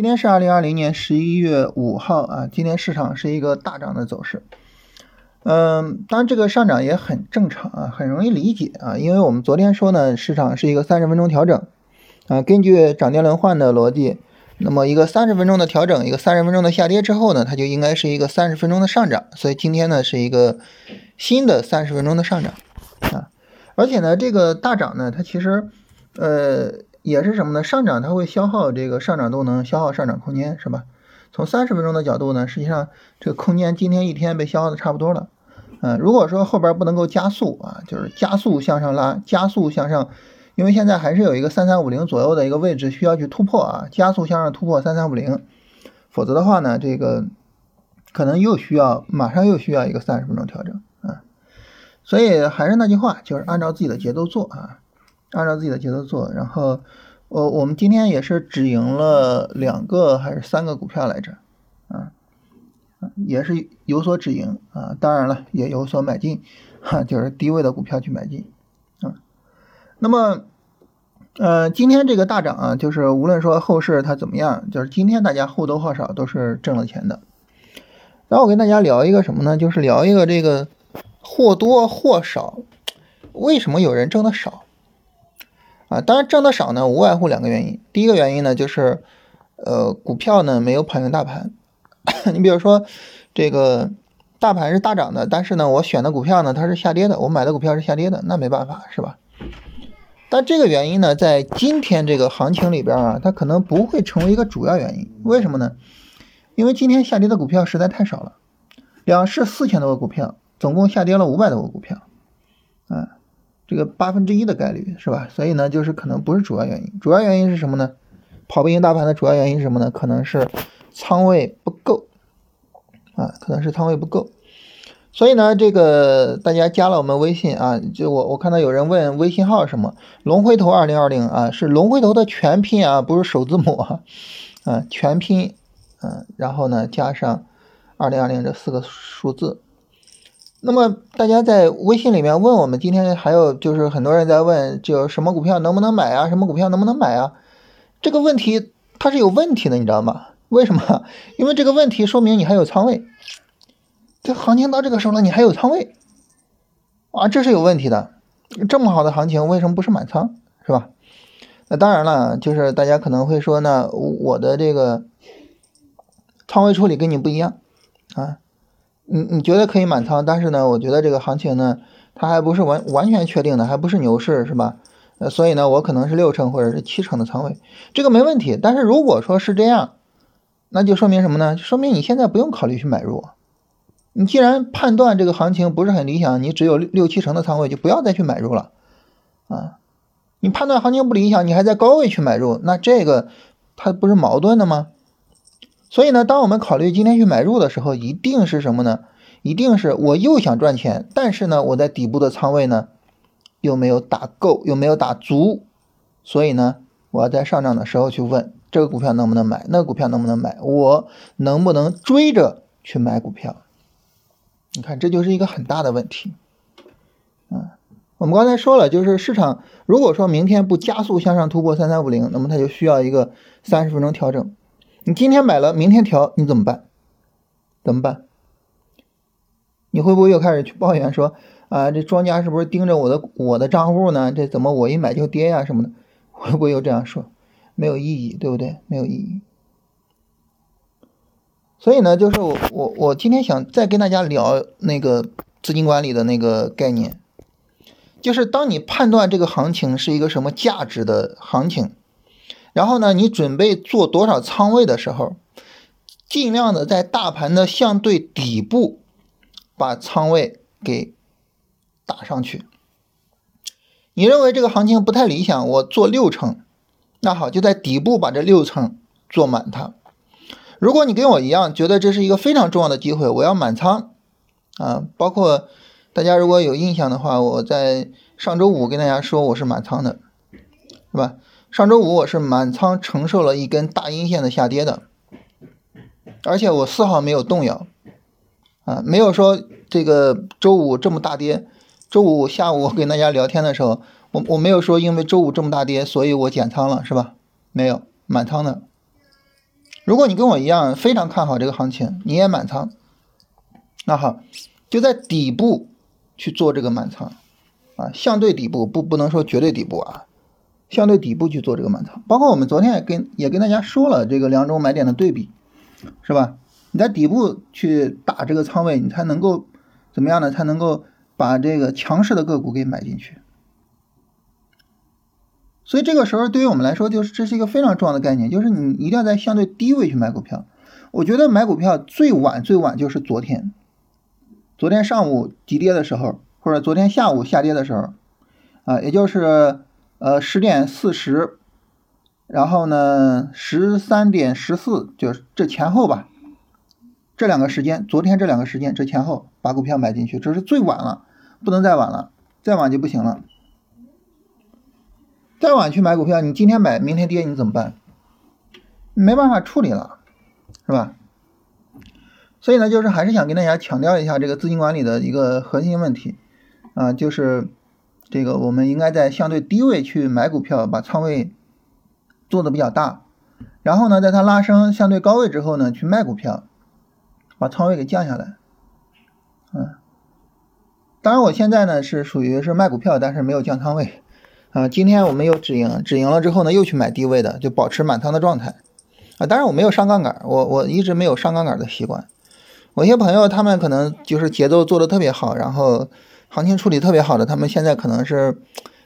今天是二零二零年十一月五号啊，今天市场是一个大涨的走势。嗯，当然这个上涨也很正常啊，很容易理解啊，因为我们昨天说呢，市场是一个三十分钟调整啊，根据涨跌轮换的逻辑，那么一个三十分钟的调整，一个三十分钟的下跌之后呢，它就应该是一个三十分钟的上涨，所以今天呢是一个新的三十分钟的上涨啊，而且呢这个大涨呢，它其实呃。也是什么呢？上涨它会消耗这个上涨动能，消耗上涨空间，是吧？从三十分钟的角度呢，实际上这个空间今天一天被消耗的差不多了。嗯，如果说后边不能够加速啊，就是加速向上拉，加速向上，因为现在还是有一个三三五零左右的一个位置需要去突破啊，加速向上突破三三五零，否则的话呢，这个可能又需要马上又需要一个三十分钟调整啊。所以还是那句话，就是按照自己的节奏做啊。按照自己的节奏做，然后，我我们今天也是止盈了两个还是三个股票来着，啊，也是有所止盈啊，当然了也有所买进，哈，就是低位的股票去买进，啊，那么，呃，今天这个大涨啊，就是无论说后市它怎么样，就是今天大家或多或少都是挣了钱的。然后我跟大家聊一个什么呢？就是聊一个这个或多或少，为什么有人挣的少？啊，当然挣的少呢，无外乎两个原因。第一个原因呢，就是，呃，股票呢没有跑赢大盘。你比如说，这个大盘是大涨的，但是呢，我选的股票呢它是下跌的，我买的股票是下跌的，那没办法，是吧？但这个原因呢，在今天这个行情里边啊，它可能不会成为一个主要原因。为什么呢？因为今天下跌的股票实在太少了，两市四千多个股票，总共下跌了五百多个股票，啊。这个八分之一的概率是吧？所以呢，就是可能不是主要原因。主要原因是什么呢？跑不赢大盘的主要原因是什么呢？可能是仓位不够啊，可能是仓位不够。所以呢，这个大家加了我们微信啊，就我我看到有人问微信号什么？龙回头二零二零啊，是龙回头的全拼啊，不是首字母啊，啊全拼，嗯，然后呢加上二零二零这四个数字。那么大家在微信里面问我们，今天还有就是很多人在问，就什么股票能不能买啊？什么股票能不能买啊？这个问题它是有问题的，你知道吗？为什么？因为这个问题说明你还有仓位。这行情到这个时候了，你还有仓位啊？这是有问题的。这么好的行情，为什么不是满仓？是吧？那当然了，就是大家可能会说呢，我的这个仓位处理跟你不一样啊。你你觉得可以满仓，但是呢，我觉得这个行情呢，它还不是完完全确定的，还不是牛市，是吧？呃，所以呢，我可能是六成或者是七成的仓位，这个没问题。但是如果说是这样，那就说明什么呢？说明你现在不用考虑去买入。你既然判断这个行情不是很理想，你只有六六七成的仓位，就不要再去买入了啊。你判断行情不理想，你还在高位去买入，那这个它不是矛盾的吗？所以呢，当我们考虑今天去买入的时候，一定是什么呢？一定是我又想赚钱，但是呢，我在底部的仓位呢又没有打够，又没有打足，所以呢，我要在上涨的时候去问这个股票能不能买，那个股票能不能买，我能不能追着去买股票？你看，这就是一个很大的问题。啊，我们刚才说了，就是市场如果说明天不加速向上突破三三五零，那么它就需要一个三十分钟调整。你今天买了，明天调，你怎么办？怎么办？你会不会又开始去抱怨说啊，这庄家是不是盯着我的我的账户呢？这怎么我一买就跌呀什么的？会不会又这样说？没有意义，对不对？没有意义。所以呢，就是我我我今天想再跟大家聊那个资金管理的那个概念，就是当你判断这个行情是一个什么价值的行情。然后呢，你准备做多少仓位的时候，尽量的在大盘的相对底部把仓位给打上去。你认为这个行情不太理想，我做六成，那好，就在底部把这六成做满它。如果你跟我一样觉得这是一个非常重要的机会，我要满仓啊，包括大家如果有印象的话，我在上周五跟大家说我是满仓的，是吧？上周五我是满仓承受了一根大阴线的下跌的，而且我丝毫没有动摇，啊，没有说这个周五这么大跌，周五下午我跟大家聊天的时候，我我没有说因为周五这么大跌，所以我减仓了，是吧？没有，满仓的。如果你跟我一样非常看好这个行情，你也满仓，那好，就在底部去做这个满仓啊，相对底部不不能说绝对底部啊，相对底部去做这个满仓。包括我们昨天也跟也跟大家说了这个两种买点的对比，是吧？你在底部去打这个仓位，你才能够怎么样呢？才能够把这个强势的个股给买进去。所以这个时候对于我们来说，就是这是一个非常重要的概念，就是你一定要在相对低位去买股票。我觉得买股票最晚最晚就是昨天，昨天上午急跌的时候，或者昨天下午下跌的时候，啊，也就是呃十点四十，然后呢十三点十四，就这前后吧，这两个时间，昨天这两个时间这前后把股票买进去，这是最晚了，不能再晚了，再晚就不行了。再晚去买股票，你今天买，明天跌，你怎么办？没办法处理了，是吧？所以呢，就是还是想跟大家强调一下这个资金管理的一个核心问题啊，就是这个我们应该在相对低位去买股票，把仓位做的比较大，然后呢，在它拉升相对高位之后呢，去卖股票，把仓位给降下来。嗯，当然我现在呢是属于是卖股票，但是没有降仓位。啊，今天我们又止盈，止盈了之后呢，又去买低位的，就保持满仓的状态。啊，当然我没有上杠杆，我我一直没有上杠杆的习惯。我一些朋友他们可能就是节奏做的特别好，然后行情处理特别好的，他们现在可能是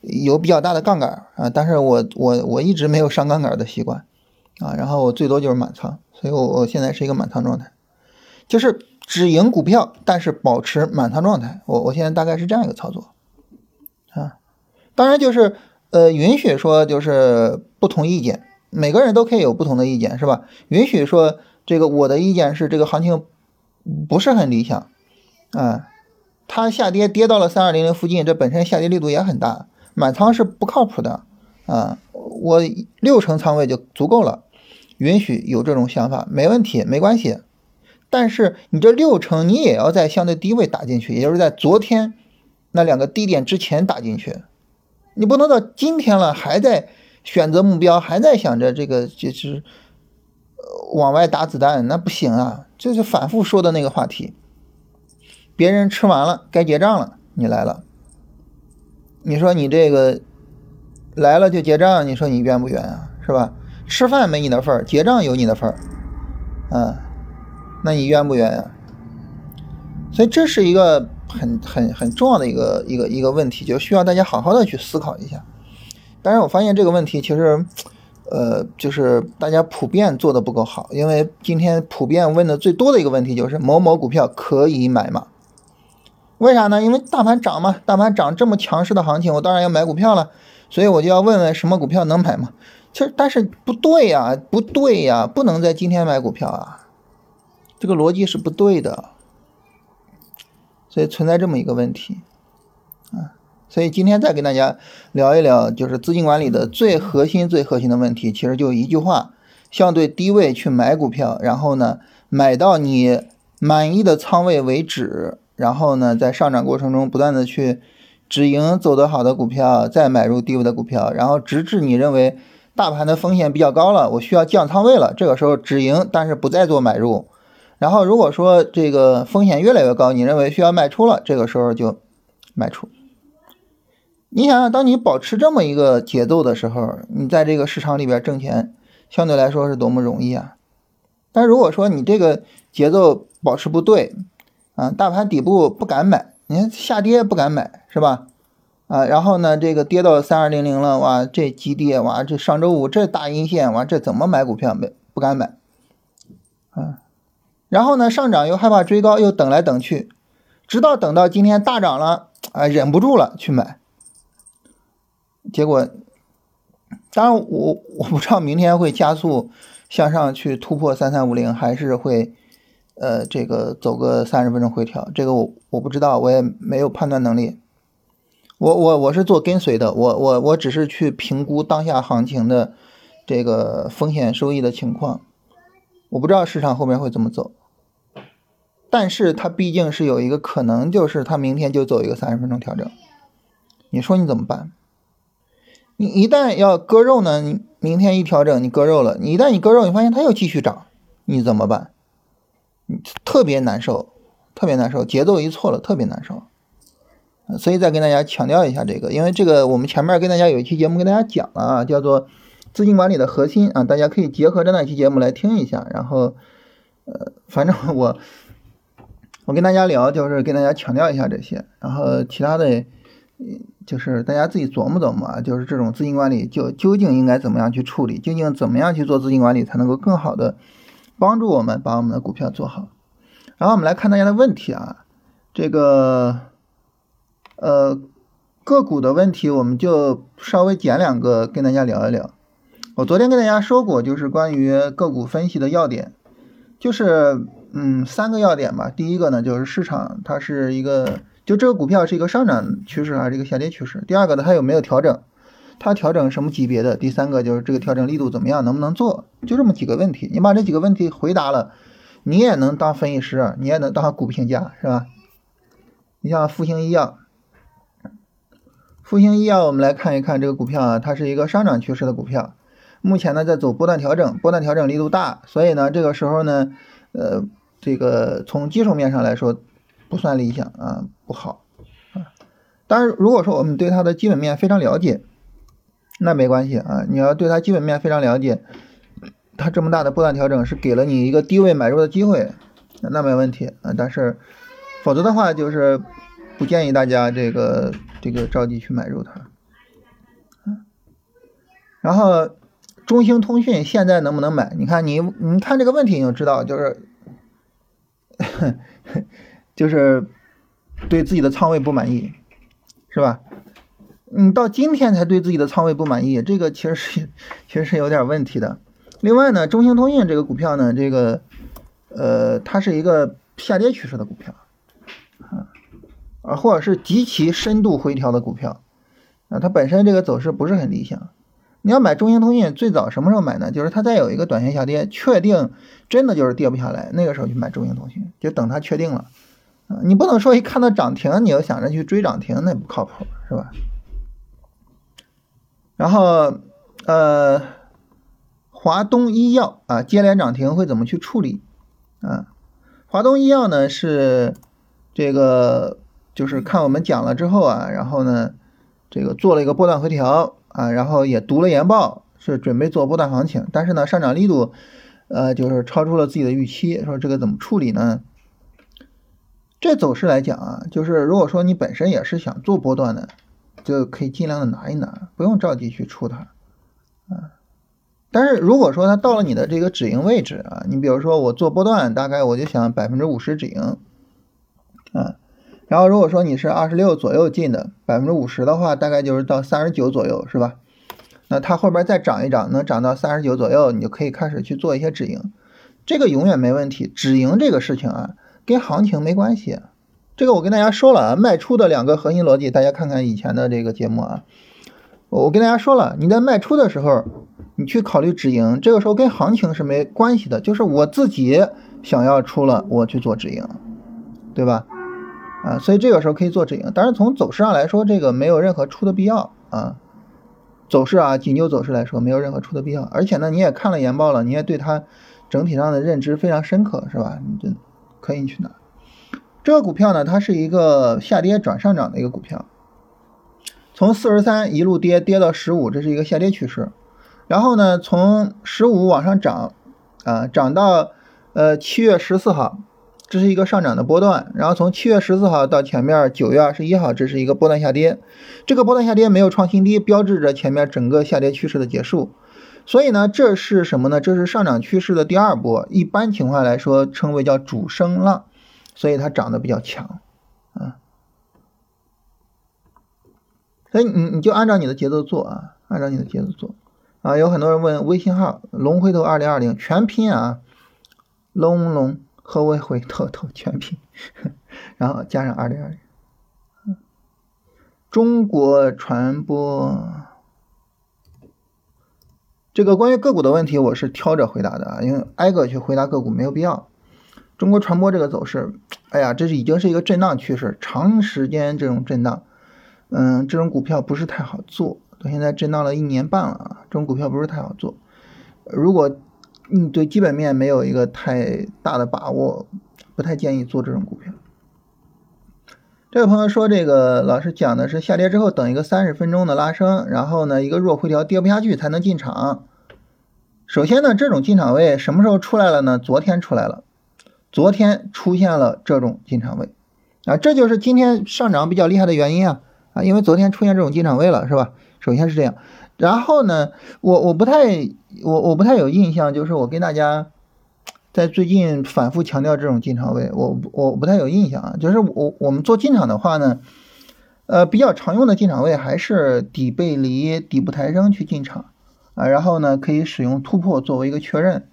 有比较大的杠杆啊，但是我我我一直没有上杠杆的习惯啊，然后我最多就是满仓，所以我我现在是一个满仓状态，就是止盈股票，但是保持满仓状态。我我现在大概是这样一个操作啊。当然就是，呃，允许说就是不同意见，每个人都可以有不同的意见，是吧？允许说这个我的意见是这个行情不是很理想，啊，它下跌跌到了三二零零附近，这本身下跌力度也很大，满仓是不靠谱的，啊，我六成仓位就足够了，允许有这种想法，没问题，没关系。但是你这六成你也要在相对低位打进去，也就是在昨天那两个低点之前打进去。你不能到今天了还在选择目标，还在想着这个就是往外打子弹，那不行啊！这是反复说的那个话题。别人吃完了该结账了，你来了，你说你这个来了就结账，你说你冤不冤啊？是吧？吃饭没你的份儿，结账有你的份儿，嗯，那你冤不冤呀？所以这是一个。很很很重要的一个一个一个问题，就需要大家好好的去思考一下。当然，我发现这个问题其实，呃，就是大家普遍做的不够好。因为今天普遍问的最多的一个问题就是某某股票可以买吗？为啥呢？因为大盘涨嘛，大盘涨这么强势的行情，我当然要买股票了。所以我就要问问什么股票能买吗？其实，但是不对呀，不对呀，不能在今天买股票啊，这个逻辑是不对的。所以存在这么一个问题，啊，所以今天再跟大家聊一聊，就是资金管理的最核心、最核心的问题，其实就一句话：相对低位去买股票，然后呢，买到你满意的仓位为止，然后呢，在上涨过程中不断的去止盈走得好的股票，再买入低位的股票，然后直至你认为大盘的风险比较高了，我需要降仓位了，这个时候止盈，但是不再做买入。然后，如果说这个风险越来越高，你认为需要卖出了，这个时候就卖出。你想想，当你保持这么一个节奏的时候，你在这个市场里边挣钱，相对来说是多么容易啊！但如果说你这个节奏保持不对，啊，大盘底部不敢买，你看下跌不敢买，是吧？啊，然后呢，这个跌到三二零零了，哇，这急跌，哇，这上周五这大阴线，哇，这怎么买股票没不敢买，啊？然后呢，上涨又害怕追高，又等来等去，直到等到今天大涨了，啊，忍不住了去买。结果，当然我我不知道明天会加速向上去突破三三五零，还是会呃这个走个三十分钟回调，这个我我不知道，我也没有判断能力。我我我是做跟随的，我我我只是去评估当下行情的这个风险收益的情况。我不知道市场后面会怎么走，但是它毕竟是有一个可能，就是它明天就走一个三十分钟调整。你说你怎么办？你一旦要割肉呢，你明天一调整，你割肉了，你一旦你割肉，你发现它又继续涨，你怎么办？特别难受，特别难受，节奏一错了，特别难受。所以再跟大家强调一下这个，因为这个我们前面跟大家有一期节目跟大家讲了啊，叫做资金管理的核心啊，大家可以结合着那期节目来听一下。然后，呃，反正我我跟大家聊，就是跟大家强调一下这些，然后其他的。就是大家自己琢磨琢磨啊，就是这种资金管理就究竟应该怎么样去处理，究竟怎么样去做资金管理才能够更好的帮助我们把我们的股票做好。然后我们来看大家的问题啊，这个呃个股的问题，我们就稍微捡两个跟大家聊一聊。我昨天跟大家说过，就是关于个股分析的要点，就是嗯三个要点吧。第一个呢，就是市场它是一个。就这个股票是一个上涨趋势还是一个下跌趋势？第二个呢，它有没有调整？它调整什么级别的？第三个就是这个调整力度怎么样？能不能做？就这么几个问题，你把这几个问题回答了，你也能当分析师，你也能当股评家，是吧？你像复星医药，复星医药，我们来看一看这个股票啊，它是一个上涨趋势的股票，目前呢在走波段调整，波段调整力度大，所以呢这个时候呢，呃，这个从技术面上来说。不算理想啊，不好啊。当然，如果说我们对它的基本面非常了解，那没关系啊。你要对它基本面非常了解，它这么大的波段调整是给了你一个低位买入的机会，那没问题啊。但是，否则的话就是不建议大家这个这个着急去买入它。然后，中兴通讯现在能不能买？你看你你看这个问题你就知道，就是。就是对自己的仓位不满意，是吧？你到今天才对自己的仓位不满意，这个其实是 其实是有点问题的。另外呢，中兴通讯这个股票呢，这个呃，它是一个下跌趋势的股票啊，或者是极其深度回调的股票啊，它本身这个走势不是很理想。你要买中兴通讯，最早什么时候买呢？就是它再有一个短线下跌，确定真的就是跌不下来，那个时候去买中兴通讯，就等它确定了。你不能说一看到涨停，你要想着去追涨停，那不靠谱，是吧？然后，呃，华东医药啊，接连涨停会怎么去处理？啊，华东医药呢是这个，就是看我们讲了之后啊，然后呢，这个做了一个波段回调啊，然后也读了研报，是准备做波段行情，但是呢，上涨力度，呃，就是超出了自己的预期，说这个怎么处理呢？这走势来讲啊，就是如果说你本身也是想做波段的，就可以尽量的拿一拿，不用着急去出它啊。但是如果说它到了你的这个止盈位置啊，你比如说我做波段，大概我就想百分之五十止盈啊。然后如果说你是二十六左右进的，百分之五十的话，大概就是到三十九左右，是吧？那它后边再涨一涨，能涨到三十九左右，你就可以开始去做一些止盈，这个永远没问题。止盈这个事情啊。跟行情没关系，这个我跟大家说了啊，卖出的两个核心逻辑，大家看看以前的这个节目啊，我跟大家说了，你在卖出的时候，你去考虑止盈，这个时候跟行情是没关系的，就是我自己想要出了，我去做止盈，对吧？啊，所以这个时候可以做止盈，但是从走势上来说，这个没有任何出的必要啊，走势啊，仅就走势来说没有任何出的必要，而且呢，你也看了研报了，你也对它整体上的认知非常深刻，是吧？你这。可以去拿这个股票呢，它是一个下跌转上涨的一个股票，从四十三一路跌跌到十五，这是一个下跌趋势。然后呢，从十五往上涨，啊，涨到呃七月十四号，这是一个上涨的波段。然后从七月十四号到前面九月二十一号，这是一个波段下跌。这个波段下跌没有创新低，标志着前面整个下跌趋势的结束。所以呢，这是什么呢？这是上涨趋势的第二波，一般情况来说称为叫主升浪，所以它涨得比较强，啊，所以你你就按照你的节奏做啊，按照你的节奏做啊。有很多人问微信号龙回头二零二零全拼啊，龙龙和微回头头全拼，然后加上二零二零，中国传播。这个关于个股的问题，我是挑着回答的啊，因为挨个去回答个股没有必要。中国传播这个走势，哎呀，这是已经是一个震荡趋势，长时间这种震荡，嗯，这种股票不是太好做，到现在震荡了一年半了啊，这种股票不是太好做。如果你对基本面没有一个太大的把握，不太建议做这种股票。这位朋友说，这个老师讲的是下跌之后等一个三十分钟的拉升，然后呢一个弱回调跌不下去才能进场。首先呢，这种进场位什么时候出来了呢？昨天出来了，昨天出现了这种进场位啊，这就是今天上涨比较厉害的原因啊啊，因为昨天出现这种进场位了，是吧？首先是这样，然后呢，我我不太我我不太有印象，就是我跟大家在最近反复强调这种进场位，我我不太有印象啊，就是我我们做进场的话呢，呃，比较常用的进场位还是底背离、底部抬升去进场。啊，然后呢，可以使用突破作为一个确认，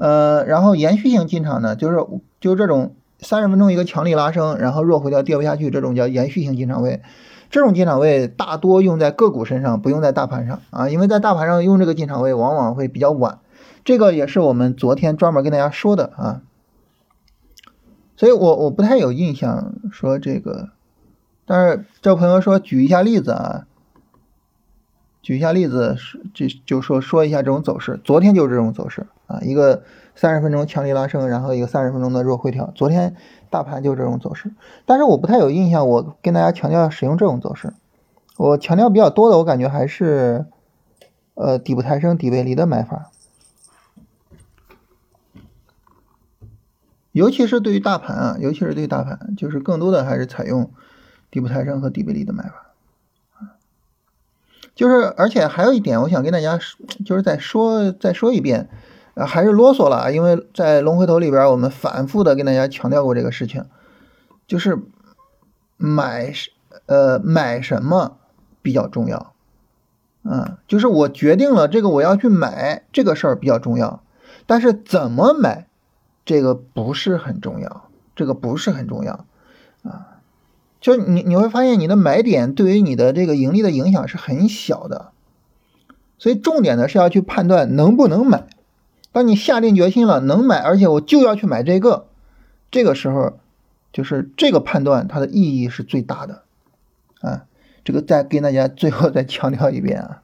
呃，然后延续性进场呢，就是就这种三十分钟一个强力拉升，然后弱回调跌不下去，这种叫延续性进场位。这种进场位大多用在个股身上，不用在大盘上啊，因为在大盘上用这个进场位往往会比较晚。这个也是我们昨天专门跟大家说的啊，所以我我不太有印象说这个，但是这朋友说举一下例子啊。举一下例子，就就说说一下这种走势。昨天就是这种走势啊，一个三十分钟强力拉升，然后一个三十分钟的弱回调。昨天大盘就这种走势，但是我不太有印象，我跟大家强调使用这种走势。我强调比较多的，我感觉还是呃底部抬升、底背离的买法，尤其是对于大盘啊，尤其是对于大盘，就是更多的还是采用底部抬升和底背离的买法。就是，而且还有一点，我想跟大家说，就是再说再说一遍，还是啰嗦了，因为在龙回头里边，我们反复的跟大家强调过这个事情，就是买呃买什么比较重要，嗯，就是我决定了这个我要去买这个事儿比较重要，但是怎么买这个不是很重要，这个不是很重要，啊。就你你会发现你的买点对于你的这个盈利的影响是很小的，所以重点呢是要去判断能不能买。当你下定决心了能买，而且我就要去买这个，这个时候就是这个判断它的意义是最大的。啊，这个再跟大家最后再强调一遍啊。